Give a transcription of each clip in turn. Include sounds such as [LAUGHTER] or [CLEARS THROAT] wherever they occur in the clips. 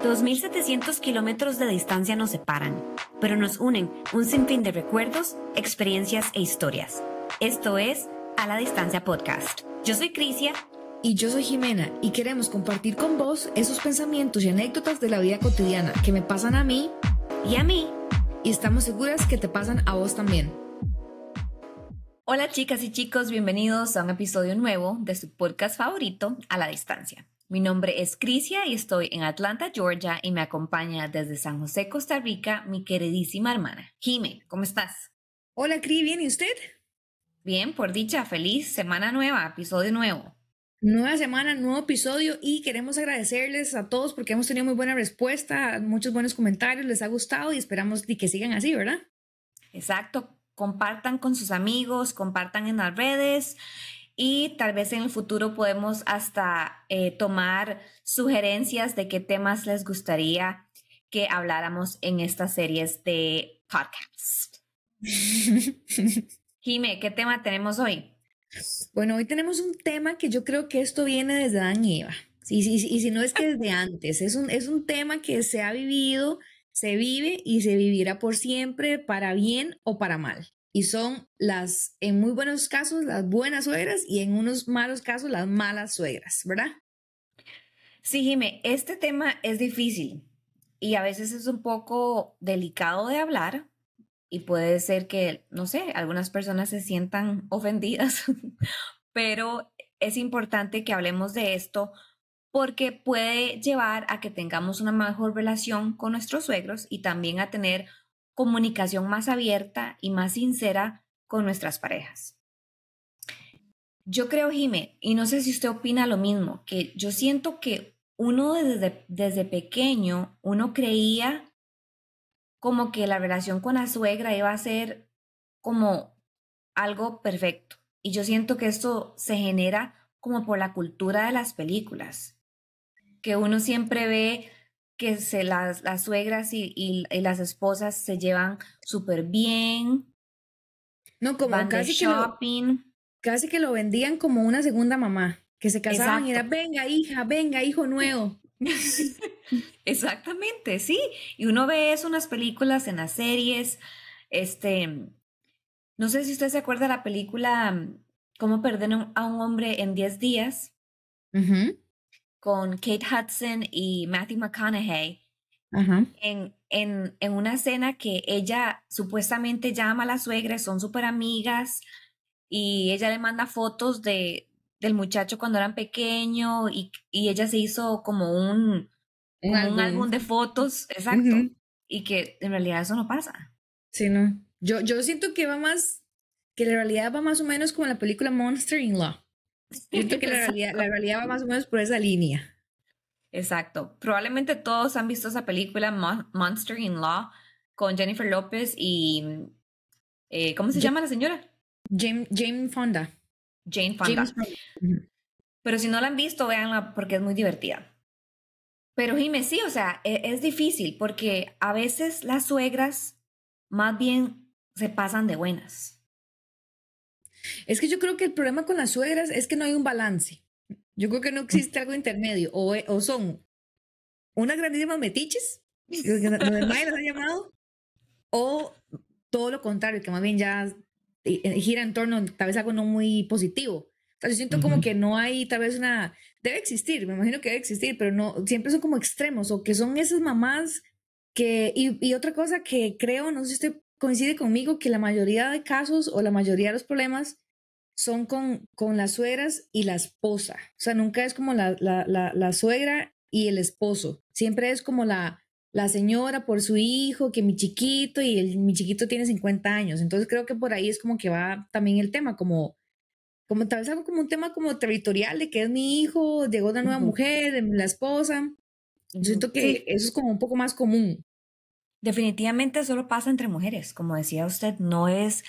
2.700 kilómetros de distancia nos separan, pero nos unen un sinfín de recuerdos, experiencias e historias. Esto es A la Distancia Podcast. Yo soy Crisia. Y yo soy Jimena y queremos compartir con vos esos pensamientos y anécdotas de la vida cotidiana que me pasan a mí y a mí. Y estamos seguras que te pasan a vos también. Hola chicas y chicos, bienvenidos a un episodio nuevo de su podcast favorito, A la Distancia. Mi nombre es Crisia y estoy en Atlanta, Georgia y me acompaña desde San José, Costa Rica, mi queridísima hermana. Jime, ¿cómo estás? Hola, Cri, ¿bien y usted? Bien, por dicha, feliz semana nueva, episodio nuevo. Nueva semana, nuevo episodio y queremos agradecerles a todos porque hemos tenido muy buena respuesta, muchos buenos comentarios, les ha gustado y esperamos que sigan así, ¿verdad? Exacto, compartan con sus amigos, compartan en las redes y tal vez en el futuro podemos hasta eh, tomar sugerencias de qué temas les gustaría que habláramos en estas series de podcast. [LAUGHS] Jime, ¿qué tema tenemos hoy? Bueno, hoy tenemos un tema que yo creo que esto viene desde Dan y Eva. Sí, y si no es que desde antes, es un, es un tema que se ha vivido, se vive y se vivirá por siempre, para bien o para mal y son las, en muy buenos casos, las buenas suegras y en unos malos casos, las malas suegras, ¿verdad? Sí, Jime, este tema es difícil y a veces es un poco delicado de hablar y puede ser que, no sé, algunas personas se sientan ofendidas, [LAUGHS] pero es importante que hablemos de esto porque puede llevar a que tengamos una mejor relación con nuestros suegros y también a tener comunicación más abierta y más sincera con nuestras parejas. Yo creo, Jime, y no sé si usted opina lo mismo, que yo siento que uno desde, desde pequeño, uno creía como que la relación con la suegra iba a ser como algo perfecto. Y yo siento que esto se genera como por la cultura de las películas, que uno siempre ve que se las, las suegras y, y, las esposas se llevan súper bien. No, como casi que, lo, casi que lo vendían como una segunda mamá, que se casaban y era, venga hija, venga hijo nuevo. [LAUGHS] Exactamente, sí. Y uno ve eso en las películas, en las series. Este, no sé si usted se acuerda de la película Cómo perder a un hombre en 10 días con Kate Hudson y Matthew McConaughey en, en, en, una escena que ella supuestamente llama a la suegra, son súper amigas y ella le manda fotos de, del muchacho cuando eran pequeño y, y ella se hizo como un, un, álbum. de fotos, exacto, y que en realidad eso no pasa. Sí, no. Yo, yo siento que va más, que la realidad va más o menos como la película Monster in Law. [LAUGHS] Siento que la realidad, la realidad va más o menos por esa línea. Exacto. Probablemente todos han visto esa película Monster in Law con Jennifer Lopez y eh, ¿cómo se llama la señora? Jane, Jane Fonda. Jane Fonda. Pero si no la han visto, véanla porque es muy divertida. Pero Jimé, sí, o sea, es, es difícil porque a veces las suegras más bien se pasan de buenas. Es que yo creo que el problema con las suegras es que no hay un balance. Yo creo que no existe algo intermedio. O, eh, o son unas grandísimas metiches, donde nadie las ha llamado, o todo lo contrario, que más bien ya eh, gira en torno tal vez algo no muy positivo. O sea, yo siento como que no hay tal vez una... Debe existir, me imagino que debe existir, pero no, siempre son como extremos o que son esas mamás que... Y, y otra cosa que creo, no sé si usted coincide conmigo que la mayoría de casos o la mayoría de los problemas son con, con las suegras y la esposa. O sea, nunca es como la, la, la, suegra y el esposo. Siempre es como la, la señora por su hijo, que mi chiquito y el, mi chiquito tiene 50 años. Entonces creo que por ahí es como que va también el tema, como, como tal vez algo como un tema como territorial de que es mi hijo, llegó una nueva mujer, la esposa. Yo siento que eso es como un poco más común. Definitivamente solo pasa entre mujeres, como decía usted, no es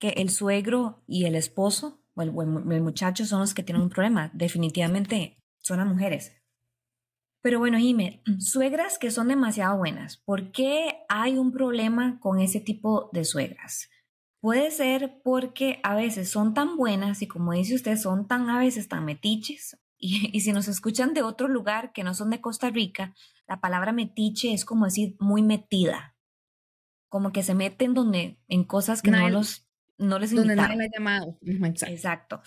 que el suegro y el esposo o el, muchacho son los que tienen un problema, definitivamente son las mujeres. Pero bueno, Jimé, [CLEARS THROAT] suegras que son demasiado buenas, ¿por qué hay un problema con ese tipo de suegras? Puede ser porque a veces son tan buenas y como dice usted, son tan a veces tan metiches y, si nos escuchan de otro lugar que no son de Costa Rica, la palabra metiche es como decir muy metida, como que se meten donde, en cosas que no, los, no les Donde nadie me ha llamado. Exacto. Exacto.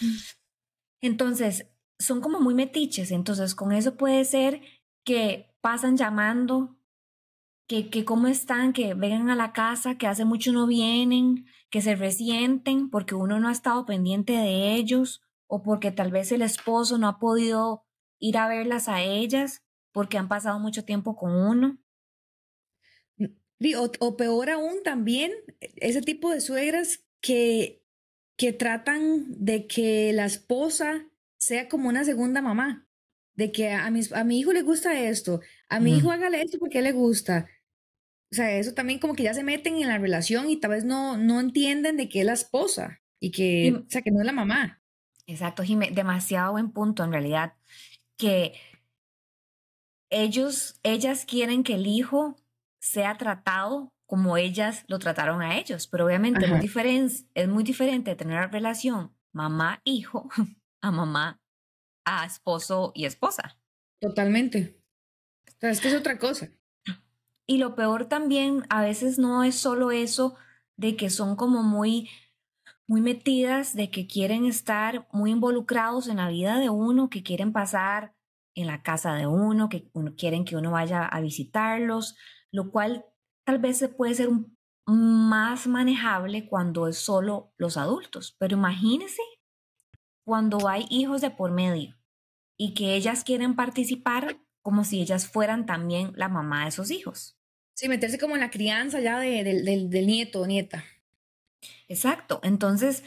Entonces, son como muy metiches, entonces con eso puede ser que pasan llamando, que, que cómo están, que vengan a la casa, que hace mucho no vienen, que se resienten porque uno no ha estado pendiente de ellos o porque tal vez el esposo no ha podido ir a verlas a ellas porque han pasado mucho tiempo con uno. O, o peor aún también, ese tipo de suegras que, que tratan de que la esposa sea como una segunda mamá, de que a, mis, a mi hijo le gusta esto, a mi hijo hágale esto porque le gusta, o sea, eso también como que ya se meten en la relación y tal vez no, no entienden de que es la esposa y que, o sea, que no es la mamá. Exacto, Jimé, demasiado buen punto en realidad, que ellos, ellas quieren que el hijo sea tratado como ellas lo trataron a ellos, pero obviamente es muy, es muy diferente tener la relación mamá-hijo [LAUGHS] a mamá a esposo y esposa. Totalmente. O sea, es que es otra cosa. Y lo peor también a veces no es solo eso de que son como muy muy metidas, de que quieren estar muy involucrados en la vida de uno, que quieren pasar en la casa de uno, que quieren que uno vaya a visitarlos, lo cual tal vez se puede ser más manejable cuando es solo los adultos. Pero imagínense cuando hay hijos de por medio y que ellas quieren participar como si ellas fueran también la mamá de esos hijos. Sí, meterse como en la crianza ya de, del nieto o nieta. Exacto. Entonces,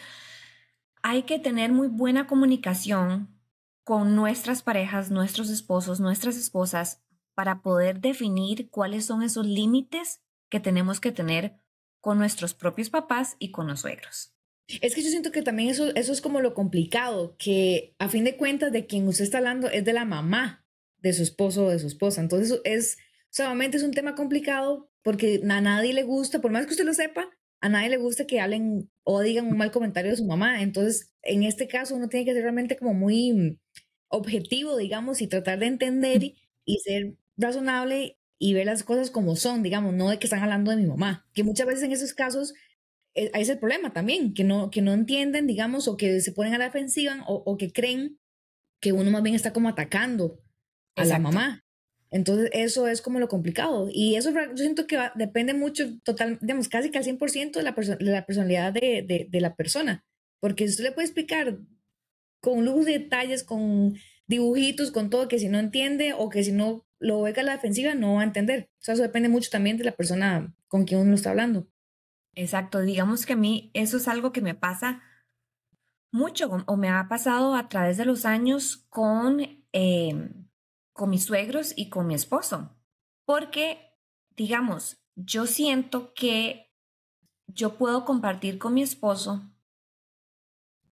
hay que tener muy buena comunicación con nuestras parejas, nuestros esposos, nuestras esposas, para poder definir cuáles son esos límites que tenemos que tener con nuestros propios papás y con los suegros. Es que yo siento que también eso, eso es como lo complicado, que a fin de cuentas de quien usted está hablando es de la mamá de su esposo o de su esposa. Entonces es Solamente es un tema complicado porque a nadie le gusta, por más que usted lo sepa, a nadie le gusta que hablen o digan un mal comentario de su mamá. Entonces, en este caso, uno tiene que ser realmente como muy objetivo, digamos, y tratar de entender y, ser razonable y ver las cosas como son, digamos, no de que están hablando de mi mamá. Que muchas veces en esos casos eh, es el problema también, que no, que no entienden, digamos, o que se ponen a la defensiva o, o que creen que uno más bien está como atacando a la mamá. Entonces, eso es como lo complicado. Y eso yo siento que depende mucho, total, digamos, casi que al 100% de la, de la personalidad de, de, la persona. Porque usted le puede explicar con lujos de detalles, con dibujitos, con todo, que si no entiende o que si no lo ve a la defensiva, no va a entender. O sea, eso depende mucho también de la persona con quien uno está hablando. Exacto. Digamos que a mí eso es algo que me pasa mucho o me ha pasado a través de los años con... Eh, con mis suegros y con mi esposo. Porque, digamos, yo siento que yo puedo compartir con mi esposo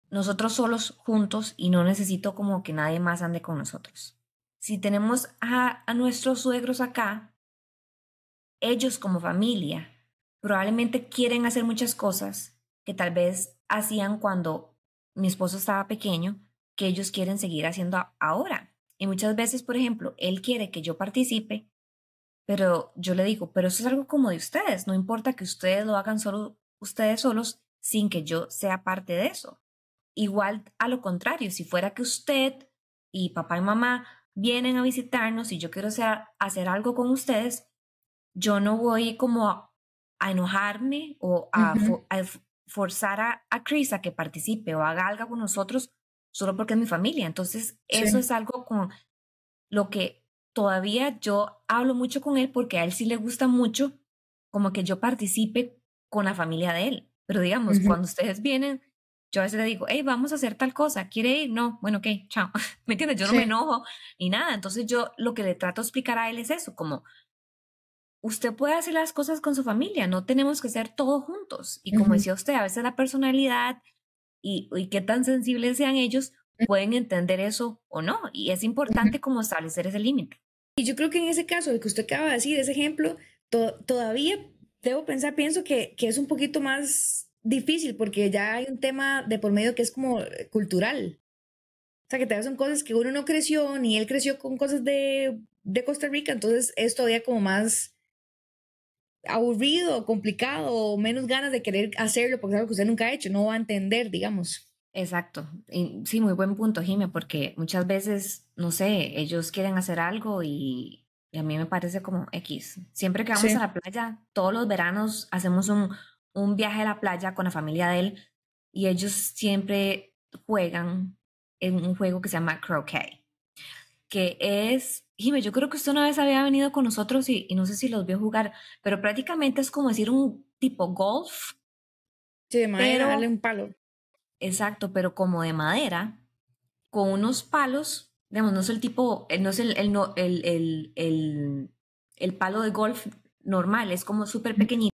nosotros solos juntos y no necesito como que nadie más ande con nosotros. Si tenemos a, a nuestros suegros acá, ellos como familia probablemente quieren hacer muchas cosas que tal vez hacían cuando mi esposo estaba pequeño, que ellos quieren seguir haciendo ahora. Y muchas veces, por ejemplo, él quiere que yo participe, pero yo le digo, pero eso es algo como de ustedes, no importa que ustedes lo hagan solo ustedes solos sin que yo sea parte de eso. Igual a lo contrario, si fuera que usted y papá y mamá vienen a visitarnos y yo quiero hacer, algo con ustedes, yo no voy como a, enojarme o a, forzar a, a Chris a que participe o haga algo con nosotros solo porque es mi familia. Entonces, eso es algo con lo que todavía yo hablo mucho con él porque a él sí le gusta mucho como que yo participe con la familia de él. Pero digamos, cuando ustedes vienen, yo a veces le digo, hey, vamos a hacer tal cosa, ¿quiere ir? No, bueno, ok, chao. [LAUGHS] ¿Me entiendes? Yo no me enojo ni nada. Entonces yo lo que le trato de explicar a él es eso, como usted puede hacer las cosas con su familia, no tenemos que ser todos juntos. Y como decía usted, a veces la personalidad y, y qué tan sensibles sean ellos, pueden entender eso o no. Y es importante como establecer ese límite. Y yo creo que en ese caso, el que usted acaba de decir, ese ejemplo, todavía debo pensar, pienso que, que, es un poquito más difícil porque ya hay un tema de por medio que es como cultural. O sea, que vez son cosas que uno no creció, ni él creció con cosas de, de Costa Rica, entonces es todavía como más aburrido, complicado, menos ganas de querer hacerlo porque es algo que usted nunca ha hecho, no va a entender, digamos. Exacto. sí, muy buen punto, Jime, porque muchas veces, no sé, ellos quieren hacer algo y, a mí me parece como X. Siempre que vamos a la playa, todos los veranos hacemos un, un viaje a la playa con la familia de él y ellos siempre juegan en un juego que se llama croquet, que es, Jime, yo creo que usted una vez había venido con nosotros y, no sé si los vio jugar, pero prácticamente es como decir un tipo golf. Sí, de madera, darle un palo. Exacto, pero como de madera, con unos palos, digamos, no es el tipo, eh, no es el, el, el, el, el palo de golf normal, es como súper pequeñito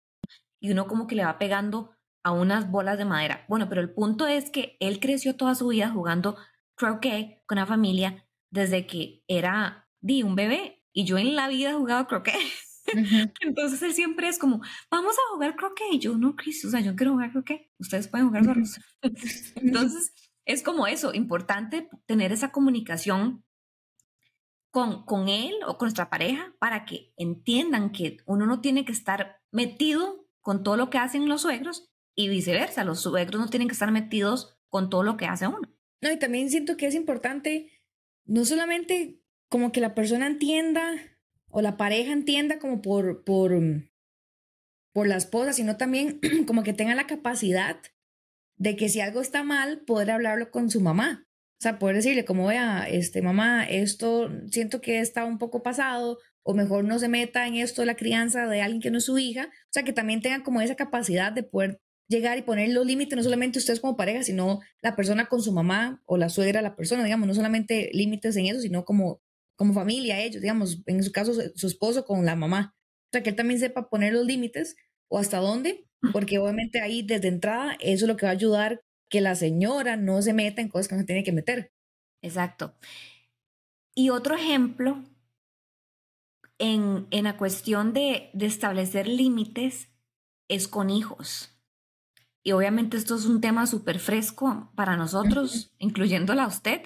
y uno como que le va pegando a unas bolas de madera. Bueno, pero el punto es que él creció toda su vida jugando croquet con la familia desde que era di un bebé y yo en la vida he jugado croquet. [LAUGHS] Entonces él siempre es como, vamos a jugar croquet. Y yo, no, Chris, o sea, yo quiero jugar croquet. Ustedes pueden jugar solos. [LAUGHS] Entonces es como eso, importante tener esa comunicación con, con él o con nuestra pareja para que entiendan que uno no tiene que estar metido con todo lo que hacen los suegros y viceversa. Los suegros no tienen que estar metidos con todo lo que hace uno. No, y también siento que es importante no solamente como que la persona entienda o la pareja entienda como por, por, por la esposa, sino también [CLEARS THROAT] como que tenga la capacidad de que si algo está mal, poder hablarlo con su mamá. O sea, poder decirle como, vea, este, mamá, esto siento que está un poco pasado, o mejor no se meta en esto la crianza de alguien que no es su hija. O sea, que también tenga como esa capacidad de poder llegar y poner los límites, no solamente ustedes como pareja, sino la persona con su mamá o la suegra, la persona, digamos, no solamente límites en eso, sino como, como familia, ellos, digamos, en su caso, su esposo con la mamá. O sea, que él también sepa poner los límites o hasta dónde, porque obviamente ahí desde entrada eso es lo que va a ayudar que la señora no se meta en cosas que no se tiene que meter. Exacto. Y otro ejemplo en, en la cuestión de, de establecer límites es con hijos. Y obviamente esto es un tema súper fresco para nosotros, incluyéndola a usted,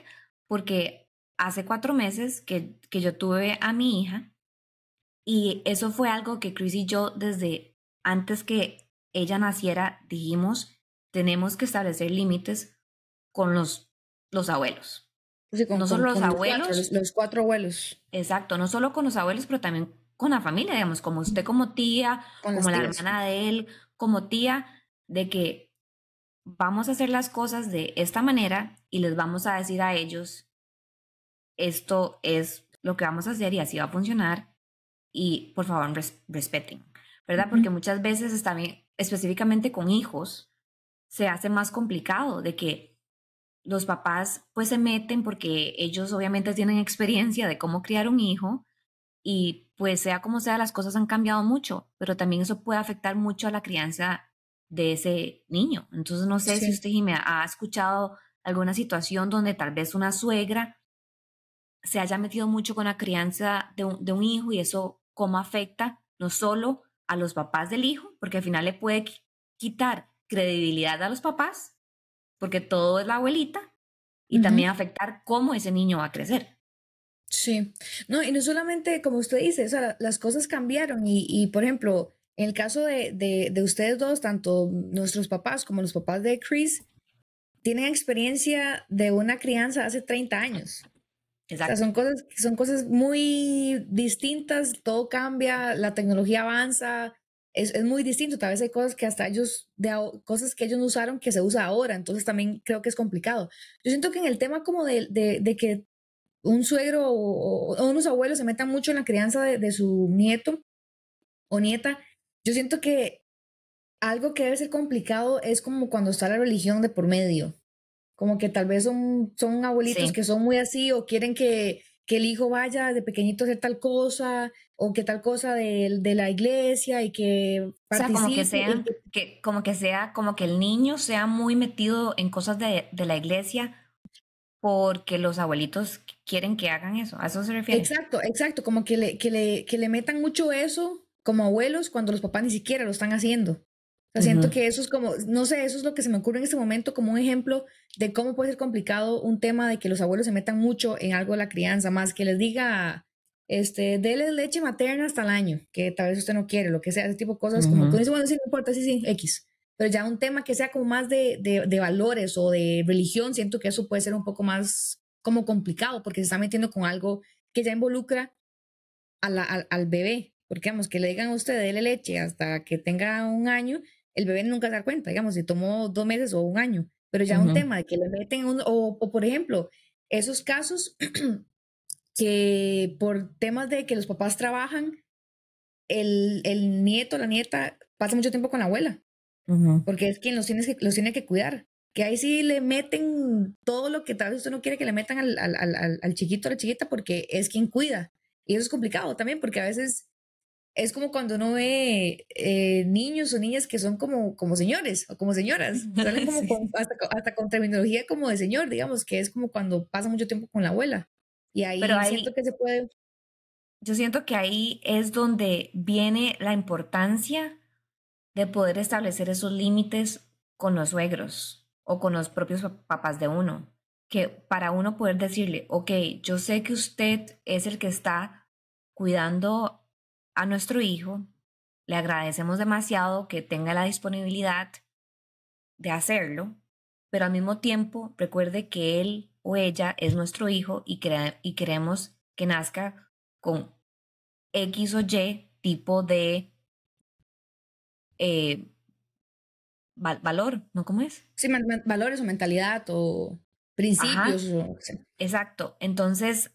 porque hace cuatro meses que, que yo tuve a mi hija y eso fue algo que Chris y yo desde antes que ella naciera dijimos, tenemos que establecer límites con los, los abuelos. no solo los abuelos. los, cuatro abuelos. Exacto, no solo con los abuelos, pero también con la familia, digamos, como usted como tía, como la hermana de él, como tía, de que vamos a hacer las cosas de esta manera y les vamos a decir a ellos, esto es lo que vamos a hacer y así va a funcionar y por favor respeten, ¿verdad? Porque muchas veces también, específicamente con hijos, se hace más complicado de que los papás pues se meten porque ellos obviamente tienen experiencia de cómo criar un hijo y pues sea como sea las cosas han cambiado mucho, pero también eso puede afectar mucho a la crianza de ese niño. Entonces, no sé si usted, Jimé, ha escuchado alguna situación donde tal vez una suegra se haya metido mucho con la crianza de un, de un hijo y eso cómo afecta no solo a los papás del hijo, porque al final le puede quitar credibilidad a los papás, porque todo es la abuelita, y también afectar cómo ese niño va a crecer. Sí, no, y no solamente como usted dice, o sea, las cosas cambiaron y, y por ejemplo, en el caso de, de, ustedes dos, tanto nuestros papás como los papás de Chris, tienen experiencia de una crianza hace 30 años. Exacto. son, cosas, son cosas muy distintas, todo cambia, la tecnología avanza, es, es, muy distinto. Tal vez hay cosas que hasta ellos, de, cosas que ellos no usaron que se usa ahora, entonces también creo que es complicado. Yo siento que en el tema como de, de, de que un suegro o, o, unos abuelos se metan mucho en la crianza de, de su nieto o nieta, yo siento que algo que debe ser complicado es como cuando está la religión de por medio. Como que tal vez son, son abuelitos que son muy así o quieren que, que, el hijo vaya de pequeñito a hacer tal cosa o que tal cosa de, de la iglesia y que participe. O sea, como que, sea, que, como que sea, como que el niño sea muy metido en cosas de, de la iglesia porque los abuelitos quieren que hagan eso. ¿A eso se refiere? Exacto, exacto. Como que le, que le, que le metan mucho eso como abuelos cuando los papás ni siquiera lo están haciendo. Siento que eso es como, no sé, eso es lo que se me ocurre en este momento como un ejemplo de cómo puede ser complicado un tema de que los abuelos se metan mucho en algo de la crianza, más que les diga, este, déle leche materna hasta el año, que tal vez usted no quiere, lo que sea, ese tipo de cosas, como tú dices, bueno, sí, no importa, sí, sí, X. Pero ya un tema que sea como más de, de, valores o de religión, siento que eso puede ser un poco más como complicado, porque se está metiendo con algo que ya involucra a la, al, bebé. Porque, vamos, que le digan a usted, déle leche hasta que tenga un año, el bebé nunca se da cuenta, digamos, si tomó dos meses o un año, pero ya un tema de que le meten, un, o, o por ejemplo, esos casos [CLEARS THROAT] que por temas de que los papás trabajan, el, el nieto, la nieta, pasa mucho tiempo con la abuela, porque es quien los tiene, que, los tiene que cuidar. Que ahí sí le meten todo lo que tal vez usted no quiere que le metan al, al, al, al chiquito o la chiquita porque es quien cuida. Y eso es complicado también porque a veces es como cuando uno ve eh, niños o niñas que son como, como señores o como señoras, [LAUGHS] salen como hasta, hasta, con terminología como de señor, digamos, que es como cuando pasa mucho tiempo con la abuela. Y ahí, Pero siento que se puede... Yo siento que ahí es donde viene la importancia de poder establecer esos límites con los suegros o con los propios papás de uno. Que para uno poder decirle, ok, yo sé que usted es el que está cuidando a nuestro hijo, le agradecemos demasiado que tenga la disponibilidad de hacerlo, pero al mismo tiempo recuerde que él o ella es nuestro hijo y, y queremos que nazca con X o Y tipo de eh, valor, ¿no? ¿Cómo es? Sí, valores o mentalidad o principios. Exacto. Entonces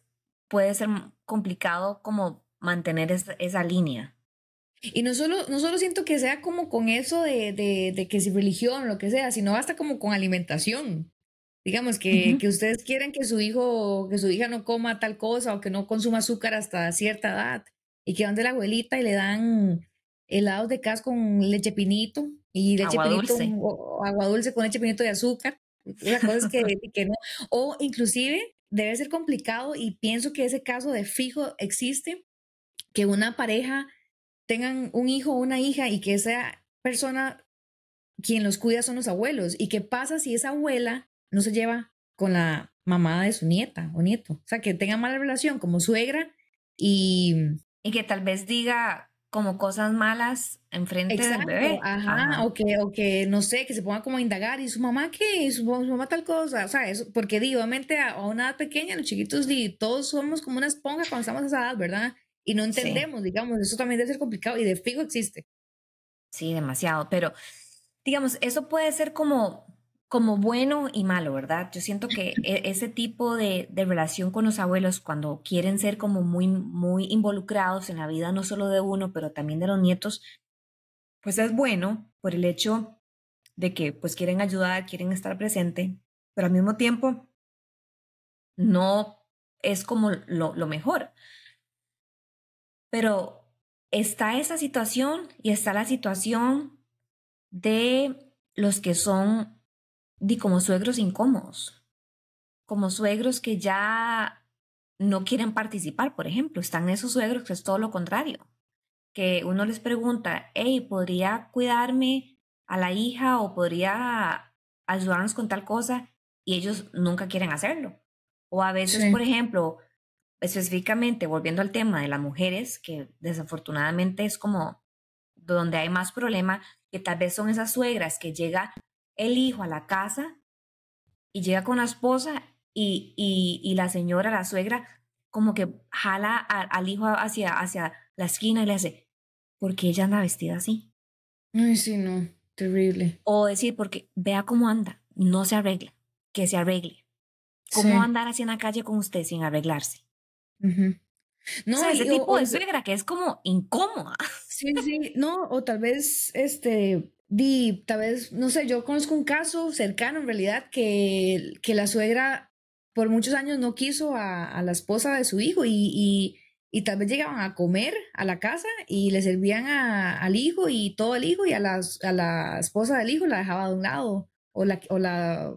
puede ser complicado como mantener esa, línea. Y no solo, no solo siento que sea como con eso de, de, que si religión lo que sea, sino basta como con alimentación. Digamos que, que ustedes quieren que su hijo, que su hija no coma tal cosa o que no consuma azúcar hasta cierta edad y que van de la abuelita y le dan helados de cas con leche pinito y leche agua pinito dulce. O, agua dulce con leche pinito de azúcar. La cosa es que, [LAUGHS] que no. O inclusive debe ser complicado y pienso que ese caso de fijo existe que una pareja tengan un hijo o una hija y que esa persona quien los cuida son los abuelos. ¿Y qué pasa si esa abuela no se lleva con la mamá de su nieta o nieto? O sea, que tenga mala relación como suegra y... Y que tal vez diga como cosas malas enfrente del bebé. Ajá, O, que, o que, no sé, que se ponga como a indagar y su mamá qué, su, mamá tal cosa, o sea, eso, porque digo, obviamente a, una edad pequeña, los chiquitos, todos somos como una esponja cuando estamos a esa edad, ¿verdad? Y no entendemos, digamos, eso también debe ser complicado y de fijo existe. Sí, demasiado, pero digamos, eso puede ser como, como bueno y malo, ¿verdad? Yo siento que e, ese tipo de, de, relación con los abuelos, cuando quieren ser como muy, muy involucrados en la vida no solo de uno, pero también de los nietos, pues es bueno por el hecho de que pues quieren ayudar, quieren estar presente, pero al mismo tiempo no es como lo, lo mejor. Pero está esa situación y está la situación de los que son di, como suegros incómodos, como suegros que ya no quieren participar, por ejemplo. Están esos suegros que es todo lo contrario, que uno les pregunta, hey, ¿podría cuidarme a la hija o podría ayudarnos con tal cosa? Y ellos nunca quieren hacerlo. O a veces, por ejemplo, específicamente volviendo al tema de las mujeres, que desafortunadamente es como donde hay más problema, que tal vez son esas suegras que llega el hijo a la casa y llega con la esposa y, y, la señora, la suegra, como que jala al hijo hacia, hacia la esquina y le hace, ¿por qué ella anda vestida así? Ay, sí, no, terrible. O decir, porque vea cómo anda, no se arregla, que se arregle. ¿Cómo andar así en la calle con usted sin arreglarse? No, o ese tipo de suegra que es como incómoda. Sí, sí, no, o tal vez, este, di, tal vez, no sé, yo conozco un caso cercano en realidad que, que la suegra por muchos años no quiso a, la esposa de su hijo y, y, tal vez llegaban a comer a la casa y le servían al hijo y todo el hijo y a la, a la esposa del hijo la dejaba de un lado o la, o la,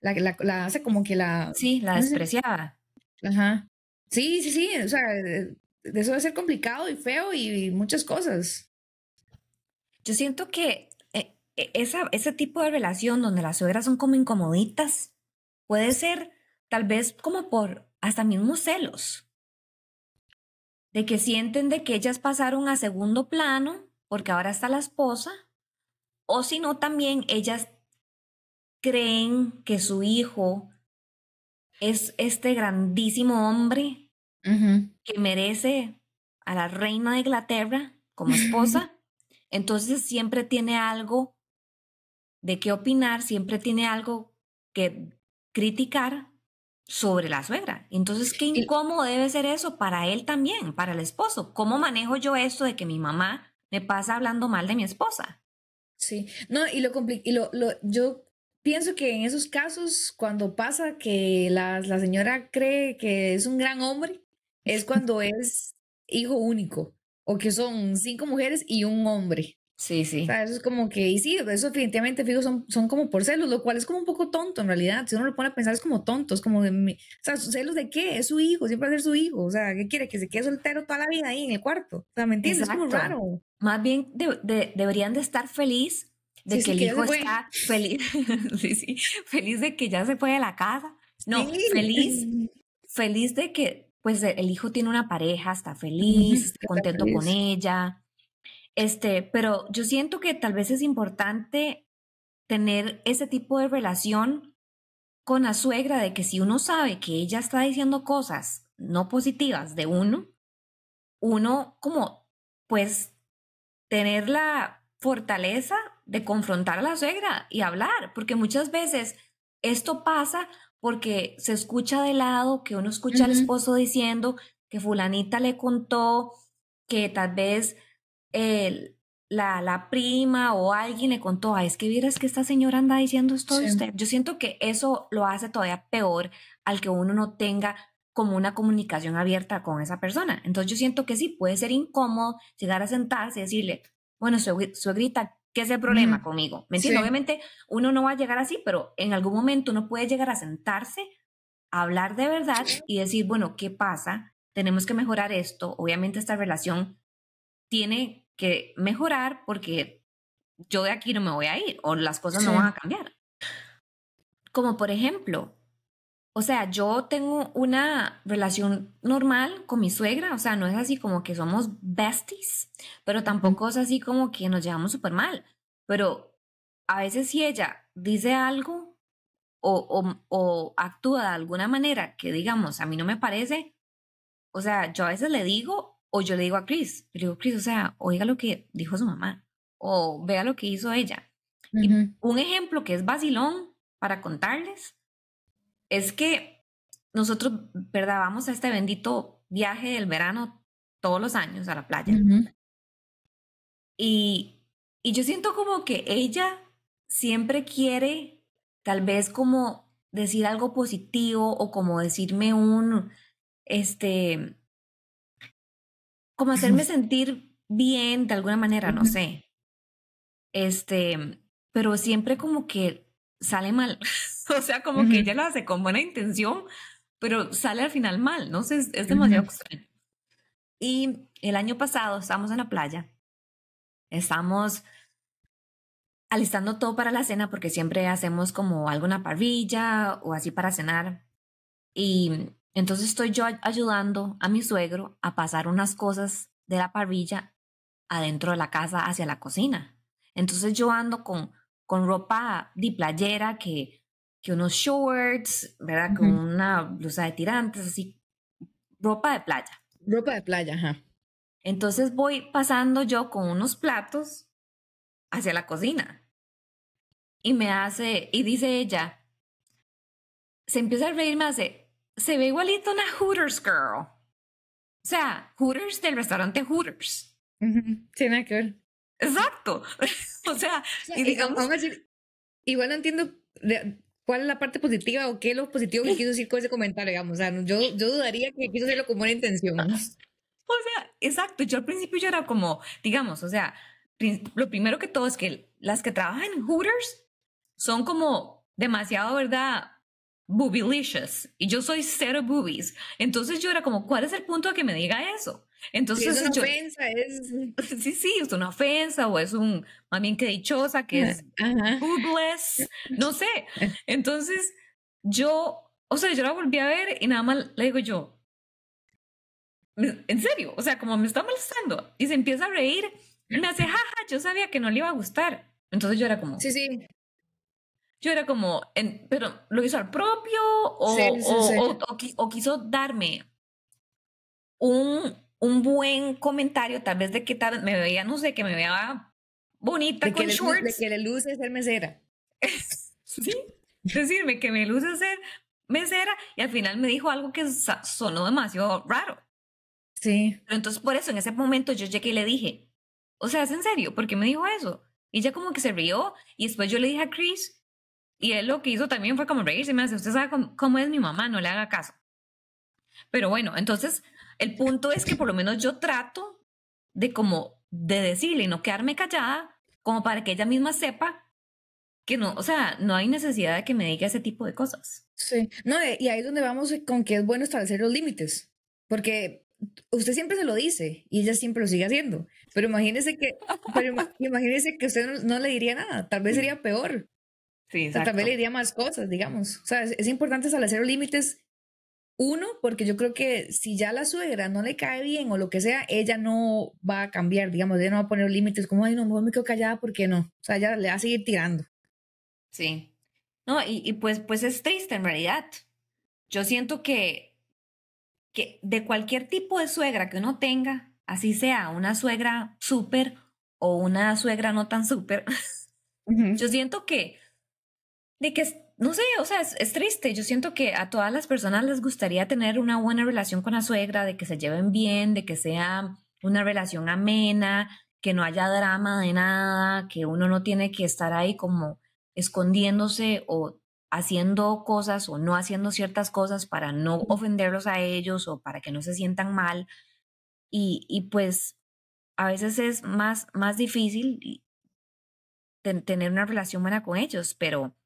la, hace como que la... Sí, la despreciaba. Ajá. Sí, sí, sí, o sea, eh, eso debe ser complicado y feo y, muchas cosas. Yo siento que e, esa, ese tipo de relación donde las suegras son como incomoditas puede ser tal vez como por hasta mismos celos, de que sienten de que ellas pasaron a segundo plano porque ahora está la esposa, o si no, también ellas creen que su hijo es este grandísimo hombre que merece a la reina de Inglaterra como esposa, [LAUGHS] entonces siempre tiene algo de qué opinar, siempre tiene algo que criticar sobre la suegra. Entonces, qué incómodo debe ser eso para él también, para el esposo. ¿Cómo manejo yo esto de que mi mamá me pasa hablando mal de mi esposa? Sí, no, y lo, y lo, lo yo pienso que en esos casos, cuando pasa que la, la señora cree que es un gran hombre, es [LAUGHS] cuando es hijo único o que son cinco mujeres y un hombre. Sí, sí. O sea, eso es como que, y sí, eso definitivamente, fijo, son, son como por celos, lo cual es como un poco tonto en realidad. Si uno lo pone a pensar, es como tonto, es como, de, o sea, ¿celos de qué? Es su hijo, siempre va a ser su hijo. O sea, ¿qué quiere? Que se quede soltero toda la vida ahí en el cuarto. O sea, ¿me entiendes? Es como raro. Más bien de, deberían de estar feliz de que el hijo está feliz, [LAUGHS] sí, sí, feliz de que ya se fue de la casa. No, feliz, [LAUGHS] feliz de que pues el hijo tiene una pareja, está feliz, está contento con ella. Este, pero yo siento que tal vez es importante tener ese tipo de relación con la suegra de que si uno sabe que ella está diciendo cosas no positivas de uno, uno como pues tener la fortaleza de confrontar a la suegra y hablar, porque muchas veces esto pasa porque se escucha de lado, que uno escucha al esposo diciendo que fulanita le contó que tal vez el, la, la, prima o alguien le contó, es que vieras que esta señora anda diciendo esto de usted. Yo siento que eso lo hace todavía peor al que uno no tenga como una comunicación abierta con esa persona. Entonces yo siento que sí, puede ser incómodo llegar a sentarse y decirle, bueno, suegrita, ¿qué es el problema conmigo? ¿Me entiendes? Obviamente uno no va a llegar así, pero en algún momento uno puede llegar a sentarse, a hablar de verdad y decir, bueno, ¿qué pasa? Tenemos que mejorar esto. Obviamente esta relación tiene que mejorar porque yo de aquí no me voy a ir o las cosas no van a cambiar. Como por ejemplo, o sea, yo tengo una relación normal con mi suegra, o sea, no es así como que somos besties, pero tampoco es así como que nos llevamos súper mal. Pero a veces si ella dice algo o, o, o, actúa de alguna manera que digamos a mí no me parece, o sea, yo a veces le digo o yo le digo a Chris, le digo, Chris, o sea, oiga lo que dijo su mamá, o vea lo que hizo ella. y un ejemplo que es vacilón para contarles es que nosotros, ¿verdad? Vamos a este bendito viaje del verano todos los años a la playa. y, y yo siento como que ella siempre quiere tal vez como decir algo positivo o como decirme un, este, como hacerme sentir bien de alguna manera, no sé. Este, pero siempre como que sale mal. [LAUGHS] o sea, como que ella lo hace con buena intención, pero sale al final mal, no sé, es, demasiado extraño. Y el año pasado estábamos en la playa, estamos alistando todo para la cena porque siempre hacemos como alguna parrilla o así para cenar. Y entonces estoy yo ayudando a mi suegro a pasar unas cosas de la parrilla adentro de la casa hacia la cocina. Entonces yo ando con, con ropa de playera, que, que unos shorts, ¿verdad? Con una blusa de tirantes, así, ropa de playa. Ropa de playa, ajá. Entonces voy pasando yo con unos platos hacia la cocina. Y me hace, y dice ella, se empieza a reír, me hace, se ve igualito una Hooters girl. O sea, Hooters del restaurante Hooters. Tiene que ver. Exacto. [LAUGHS] [LAUGHS] o sea, y digamos... Vamos a decir, igual no entiendo cuál es la parte positiva o qué es lo positivo que [LAUGHS] quiso decir con ese comentario, digamos. O sea, yo, yo dudaría que quiso decirlo con buena intención. [LAUGHS] o sea, exacto. Yo al principio yo era como, digamos, o sea, lo primero que todo es que las que trabajan en Hooters son como demasiado, ¿verdad? Boobylicious y yo soy cero boobies. Entonces yo era como, ¿cuál es el punto de que me diga eso? Entonces es una yo, ofensa, es... [LAUGHS] sí, sí, es una ofensa o es un, más bien que dichosa, que es [LAUGHS] boobless, no sé. [LAUGHS] Entonces yo, o sea, yo la volví a ver y nada más le digo yo, "Me- en serio, o sea, como me está molestando y se empieza a reír me hace, jaja, yo sabía que no le iba a gustar. Entonces yo era como, Sí, sí. Yo era como, en- pero lo hizo al propio o, Sí, sí, o, o- o qui- o quiso darme un, un buen comentario, tal vez de que tal me veía, no sé, que me veía bonita De que, con le, lu- shorts. de que le luce ser mesera. [LAUGHS] Sí, decirme que me luce ser mesera y al final me dijo algo que sonó demasiado raro. Sí. Pero entonces por eso en ese momento yo llegué y le dije, o sea, ¿es en serio? ¿Por qué me dijo eso? Y ella como que se rió y después yo le dije a Chris y él lo que hizo también fue como reírse me hace, usted sabe cómo, es mi mamá, no le haga caso. Pero bueno, entonces el punto es que por lo menos yo trato de como de decirle y no quedarme callada como para que ella misma sepa que no, o sea, no hay necesidad de que me diga ese tipo de cosas. Sí. No, eh, y ahí es donde vamos con que es bueno establecer los límites. Porque usted siempre se lo dice y ella siempre lo sigue haciendo. Pero imagínese que, pero ima- imagínese que usted no le diría nada. Tal vez sería peor. Sí, O sea, vez le diría más cosas, digamos. O sea, es, es importante establecer límites. Uno, porque yo creo que si ya la suegra no le cae bien o lo que sea, ella no va a cambiar, digamos, ella no va a poner límites como, ay, no, mejor me quedo callada porque no. O sea, ella le va a seguir tirando. Sí. No, y, y pues, pues es triste en realidad. Yo siento que, que de cualquier tipo de suegra que uno tenga, así sea una suegra súper o una suegra no tan súper, [LAUGHS] yo siento que, de que, no sé, o sea, es, es triste. Yo siento que a todas las personas les gustaría tener una buena relación con la suegra, de que se lleven bien, de que sea una relación amena, que no haya drama de nada, que uno no tiene que estar ahí como escondiéndose o haciendo cosas o no haciendo ciertas cosas para no ofenderlos a ellos o para que no se sientan mal. Y, y pues a veces es más, más difícil tener una relación buena con ellos, pero,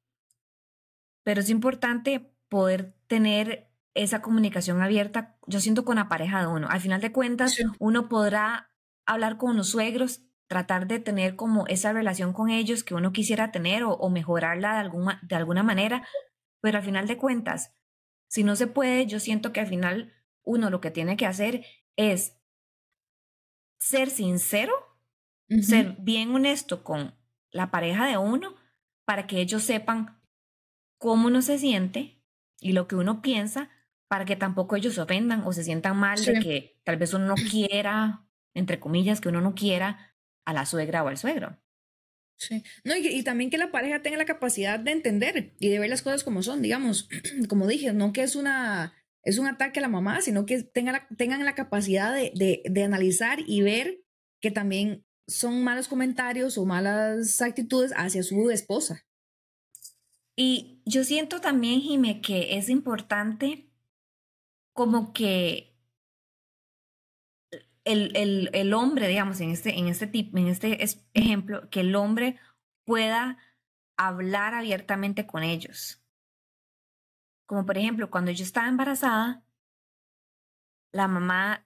pero es importante poder tener esa comunicación abierta, yo siento con la pareja de uno. Al final de cuentas, Sí. uno podrá hablar con los suegros, tratar de tener como esa relación con ellos que uno quisiera tener o, o mejorarla de alguna, de alguna manera, pero al final de cuentas, si no se puede, yo siento que al final uno lo que tiene que hacer es ser sincero ser bien honesto con la pareja de uno para que ellos sepan cómo uno se siente y lo que uno piensa para que tampoco ellos se ofendan o se sientan mal de que tal vez uno no [CLEARS THROAT] quiera, entre comillas, que uno no quiera a la suegra o al suegro. Sí. No, y, y también que la pareja tenga la capacidad de entender y de ver las cosas como son, digamos, [CLEARS THROAT] como dije, no que es una es un ataque a la mamá, sino que tenga la- tengan la capacidad de, de, de analizar y ver que también son malos comentarios o malas actitudes hacia su esposa. Y yo siento también, Jime, que es importante como que el, el, el hombre, digamos, en este, en este tipo, en este es- ejemplo, que el hombre pueda hablar abiertamente con ellos. Como por ejemplo, cuando yo estaba embarazada, la mamá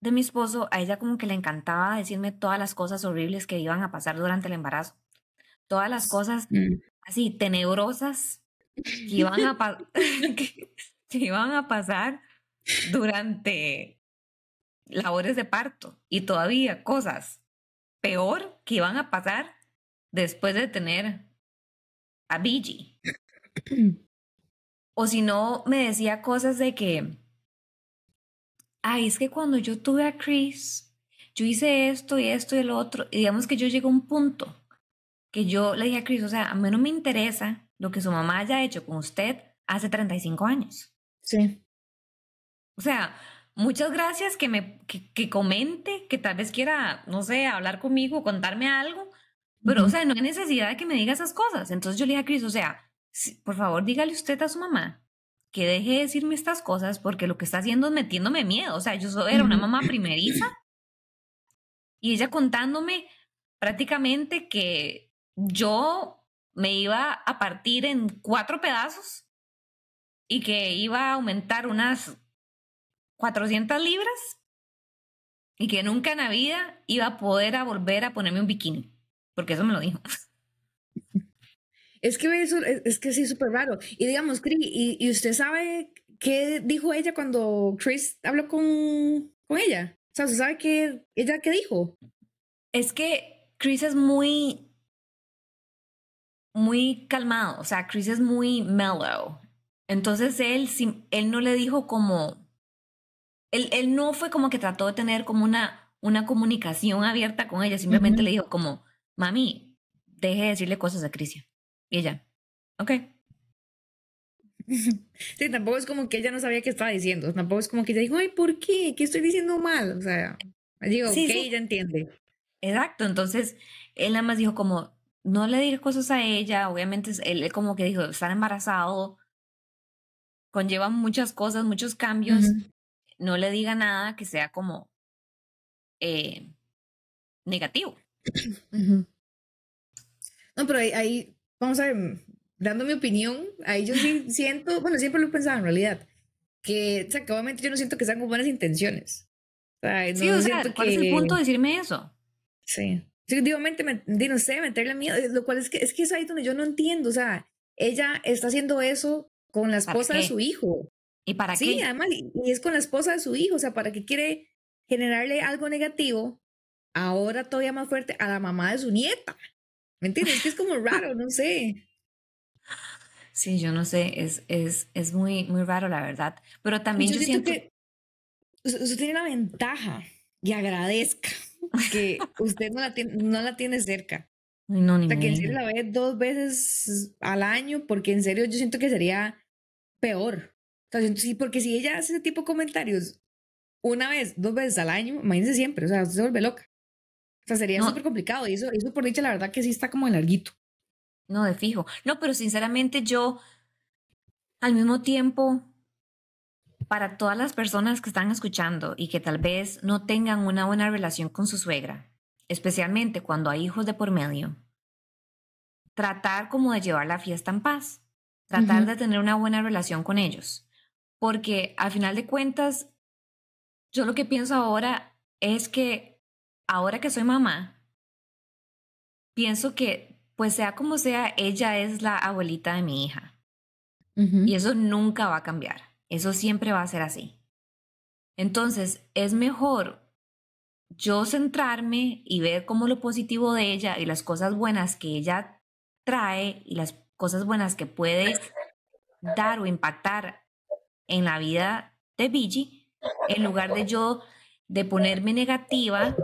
de mi esposo, a ella como que le encantaba decirme todas las cosas horribles que iban a pasar durante el embarazo. Todas las cosas así tenebrosas que iban a, [LAUGHS] [LAUGHS] que, que iban a pasar durante labores de parto y todavía cosas peor que iban a pasar después de tener a Bigi. O si no, me decía cosas de que, ay, es que cuando yo tuve a Chris, yo hice esto y esto y lo otro, y digamos que yo llegué a un punto que yo le dije a Chris, o sea, a mí no me interesa lo que su mamá haya hecho con usted hace 35 años. Sí. O sea, muchas gracias que me que, que comente, que tal vez quiera, no sé, hablar conmigo, contarme algo, pero, o Ujú. sea, no hay necesidad de que me diga esas cosas. Entonces yo le dije a Chris, o sea, si- por favor, dígale usted a su mamá que deje de decirme estas cosas porque lo que está haciendo es metiéndome miedo. O sea, yo so- era una mamá primeriza y ella contándome prácticamente que yo me iba a partir en cuatro pedazos y que iba a aumentar unas 400 libras y que nunca en la vida iba a poder a volver a ponerme un bikini, porque eso me lo dijo. Es que eso es, que sí, súper raro. Y digamos, Chris, ¿y, ¿y, usted sabe qué dijo ella cuando Chris habló con, con ella? O sea, ¿usted sabe qué, ella qué dijo? Es que Chris es muy, muy calmado, o sea, Chris es muy mellow. Entonces él, él no le dijo como, él, él no fue como que trató de tener como una, una comunicación abierta con ella, simplemente le dijo como, mami, deje de decirle cosas a Cristian. Y ella, ok. [LAUGHS] Sí, tampoco es como que ella no sabía qué estaba diciendo, tampoco es como que ella dijo, ay, ¿por qué? ¿Qué estoy diciendo mal? O sea, digo, ok, ella entiende. Exacto, entonces él nada más dijo como, no le diga cosas a ella, obviamente él, como que dijo, estar embarazado conlleva muchas cosas, muchos cambios, no le diga nada que sea como eh, negativo. [CLEARS THROAT] No, pero ahí, vamos a ver, dando mi opinión, ahí yo sí [LAUGHS] siento, bueno, siempre lo he pensado en realidad, que, o sea, que obviamente yo no siento que sean con buenas intenciones. O sea, sí, o sea, ¿cuál es el punto de decirme eso? Sí. Definitivamente, me, no sé, meterle miedo, lo cual es que, es que es ahí donde yo no entiendo, o sea, ella está haciendo eso con la esposa de su hijo. ¿Y para qué? Sí, además, y es con la esposa de su hijo, o sea, ¿para qué quiere generarle algo negativo ahora todavía más fuerte a la mamá de su nieta? ¿Me entiendes? Es que es como raro, no sé. Sí, yo no sé, es, es, es muy, muy raro, la verdad. Pero también yo, siento, que usted tiene la ventaja y agradezca que usted no la tiene, no la tiene cerca. No, ni o sea, que en serio la ve dos veces al año, porque en serio yo siento que sería peor. O sea, sí, porque si ella hace ese tipo de comentarios una vez, dos veces al año, imagínese siempre, o sea, se vuelve loca. O sea, sería súper complicado. Y eso, eso por dicha, la verdad que sí está como larguito. No, de fijo. No, pero sinceramente yo, al mismo tiempo, para todas las personas que están escuchando y que tal vez no tengan una buena relación con su suegra, especialmente cuando hay hijos de por medio, tratar como de llevar la fiesta en paz, tratar de tener una buena relación con ellos, porque al final de cuentas, yo lo que pienso ahora es que ahora que soy mamá, pienso que pues sea como sea, ella es la abuelita de mi hija. Y eso nunca va a cambiar. Eso siempre va a ser así. Entonces, es mejor yo centrarme y ver como lo positivo de ella y las cosas buenas que ella trae y las cosas buenas que puede dar o impactar en la vida de Bigi, en lugar de yo de ponerme negativa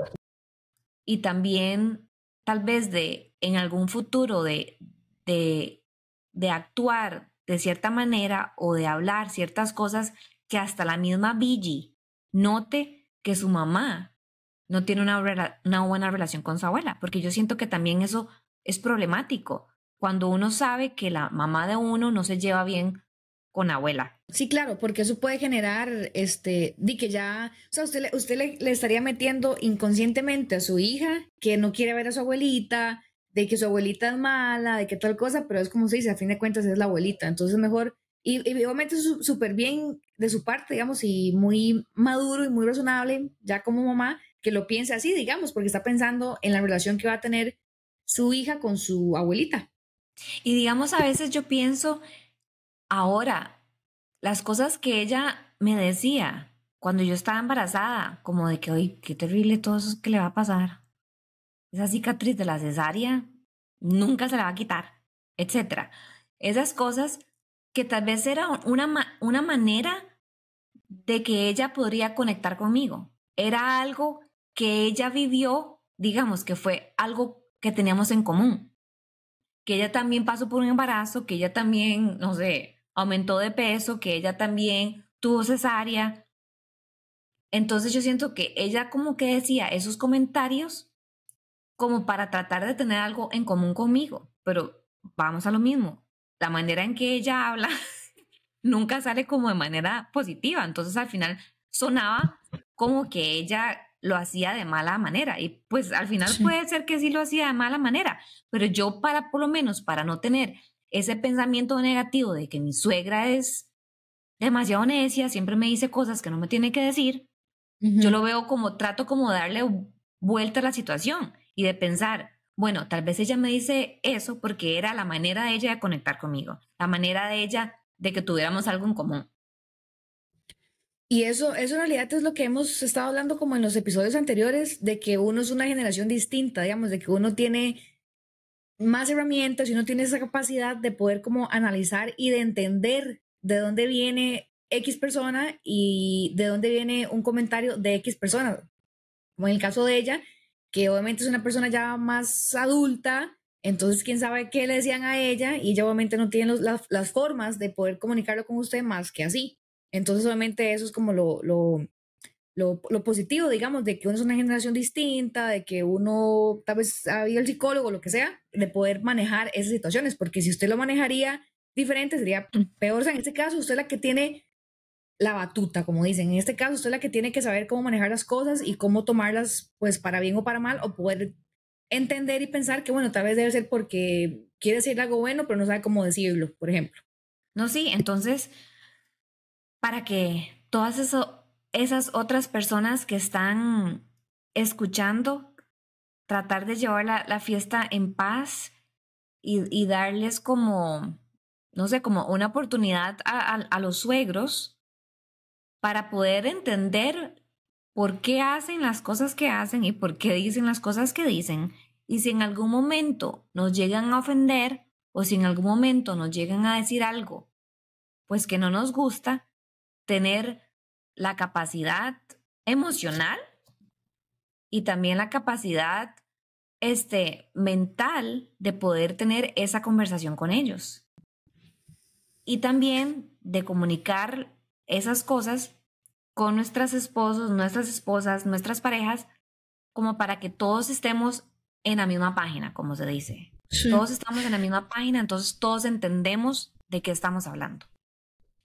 y también tal vez de en algún futuro de, de actuar de cierta manera o de hablar ciertas cosas que hasta la misma Bigi note que su mamá no tiene una, una buena relación con su abuela, porque yo siento que también eso es problemático cuando uno sabe que la mamá de uno no se lleva bien con abuela. Sí, claro, porque eso puede generar, este, di que ya, o sea, usted, usted le, estaría metiendo inconscientemente a su hija que no quiere ver a su abuelita, de que su abuelita es mala, de que tal cosa, pero es como se dice, a fin de cuentas es la abuelita, entonces mejor, y, y obviamente súper bien de su parte, digamos, y muy maduro y muy razonable, ya como mamá, que lo piense así, digamos, porque está pensando en la relación que va a tener su hija con su abuelita. Y digamos, a veces yo pienso, ahora, las cosas que ella me decía cuando yo estaba embarazada, como de que, oye, qué terrible todo eso que le va a pasar. Esa cicatriz de la cesárea nunca se la va a quitar, etcétera. Esas cosas que tal vez era una, una manera de que ella podría conectar conmigo. Era algo que ella vivió, digamos que fue algo que teníamos en común que ella también pasó por un embarazo, que ella también, no sé, aumentó de peso, que ella también tuvo cesárea. Entonces yo siento que ella como que decía esos comentarios como para tratar de tener algo en común conmigo, pero vamos a lo mismo. La manera en que ella habla [LAUGHS] nunca sale como de manera positiva, entonces al final sonaba como que ella lo hacía de mala manera. Y pues al final puede ser que sí lo hacía de mala manera, pero yo para, por lo menos, para no tener ese pensamiento negativo de que mi suegra es demasiado necia, siempre me dice cosas que no me tiene que decir, yo lo veo como, trato como darle vuelta a la situación y de pensar, bueno, tal vez ella me dice eso porque era la manera de ella de conectar conmigo, la manera de ella de que tuviéramos algo en común. Y eso, eso en realidad es lo que hemos estado hablando como en los episodios anteriores, de que uno es una generación distinta, digamos, de que uno tiene más herramientas y uno tiene esa capacidad de poder como analizar y de entender de dónde viene X persona y de dónde viene un comentario de X persona. Como en el caso de ella, que obviamente es una persona ya más adulta, entonces quién sabe qué le decían a ella y ella obviamente no tiene las, formas de poder comunicarlo con usted más que así. Entonces obviamente eso es como lo, lo, lo, lo, positivo, digamos, de que uno es una generación distinta, de que uno tal vez había el psicólogo, lo que sea, de poder manejar esas situaciones, porque si usted lo manejaría diferente sería peor. O sea, en este caso usted es la que tiene la batuta, como dicen. En este caso, usted es la que tiene que saber cómo manejar las cosas y cómo tomarlas, pues, para bien o para mal, o poder entender y pensar que, bueno, tal vez debe ser porque quiere decir algo bueno, pero no sabe cómo decirlo, por ejemplo. No, sí, entonces, para que todas esas otras personas que están escuchando, tratar de llevar la, fiesta en paz y, darles como, no sé, como una oportunidad a los suegros para poder entender por qué hacen las cosas que hacen y por qué dicen las cosas que dicen. Y si en algún momento nos llegan a ofender o si en algún momento nos llegan a decir algo, pues que no nos gusta, tener la capacidad emocional y también la capacidad este, mental de poder tener esa conversación con ellos. Y también de comunicar esas cosas con nuestras esposos, nuestras esposas, nuestras parejas, como para que todos estemos en la misma página, como se dice. Todos estamos en la misma página, entonces todos entendemos de qué estamos hablando.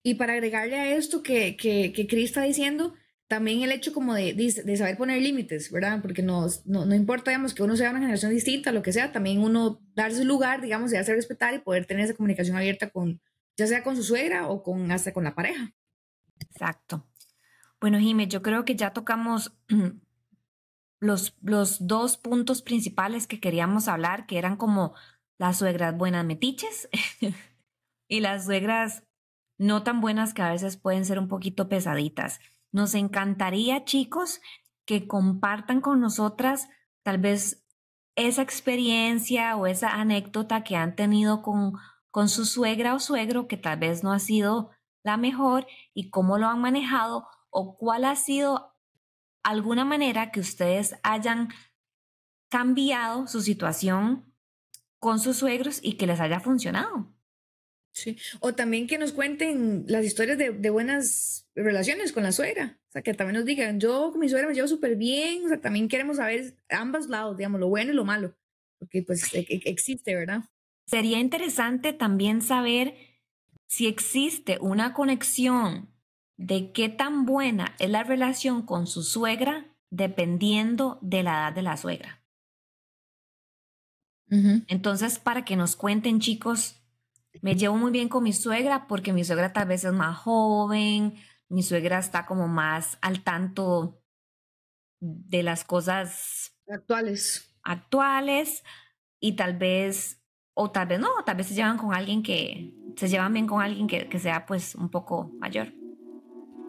Y para agregarle a esto que, que, que Cris está diciendo, también el hecho como de, de, saber poner límites, ¿verdad? Porque no, no, importa, digamos, que uno sea una generación distinta, lo que sea, también uno darse lugar, digamos, de hacer respetar y poder tener esa comunicación abierta con, ya sea con su suegra o con hasta con la pareja. Exacto. Bueno, Jimé, yo creo que ya tocamos [CLEARS THROAT] los, los dos puntos principales que queríamos hablar, que eran como las suegras buenas metiches [LAUGHS] y las suegras no tan buenas que a veces pueden ser un poquito pesaditas. Nos encantaría, chicos, que compartan con nosotras tal vez esa experiencia o esa anécdota que han tenido con, con su suegra o suegro que tal vez no ha sido la mejor y cómo lo han manejado o cuál ha sido alguna manera que ustedes hayan cambiado su situación con sus suegros y que les haya funcionado. Sí, o también que nos cuenten las historias de, buenas relaciones con la suegra. O sea, que también nos digan, yo con mi suegra me llevo súper bien. O sea, también queremos saber ambos lados, digamos, lo bueno y lo malo. Porque pues e, e, existe, ¿verdad? Sería interesante también saber si existe una conexión de qué tan buena es la relación con su suegra dependiendo de la edad de la suegra. Entonces, para que nos cuenten, chicos, me llevo muy bien con mi suegra porque mi suegra tal vez es más joven, mi suegra está como más al tanto de las cosas actuales. Actuales y tal vez, o tal vez no, tal vez se llevan con alguien que, se llevan bien con alguien que, que sea pues un poco mayor.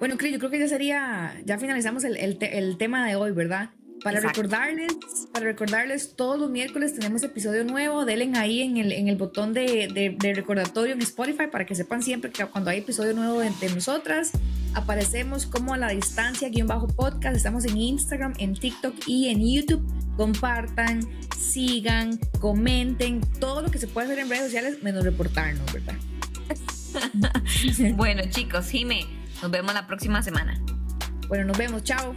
Bueno, Cris, yo creo que ya sería, ya finalizamos el, el, el tema de hoy, ¿verdad? Para recordarles, para recordarles, todos los miércoles tenemos episodio nuevo. Denle ahí en el, en el botón de, de, de, recordatorio en Spotify para que sepan siempre que cuando hay episodio nuevo de, nosotras, aparecemos como a la distancia, guion bajo podcast. Estamos en Instagram, en TikTok y en YouTube. Compartan, sigan, comenten, todo lo que se puede hacer en redes sociales, menos reportarnos, ¿verdad? [LAUGHS] bueno, chicos, Jime, nos vemos la próxima semana. Bueno, nos vemos. Chao.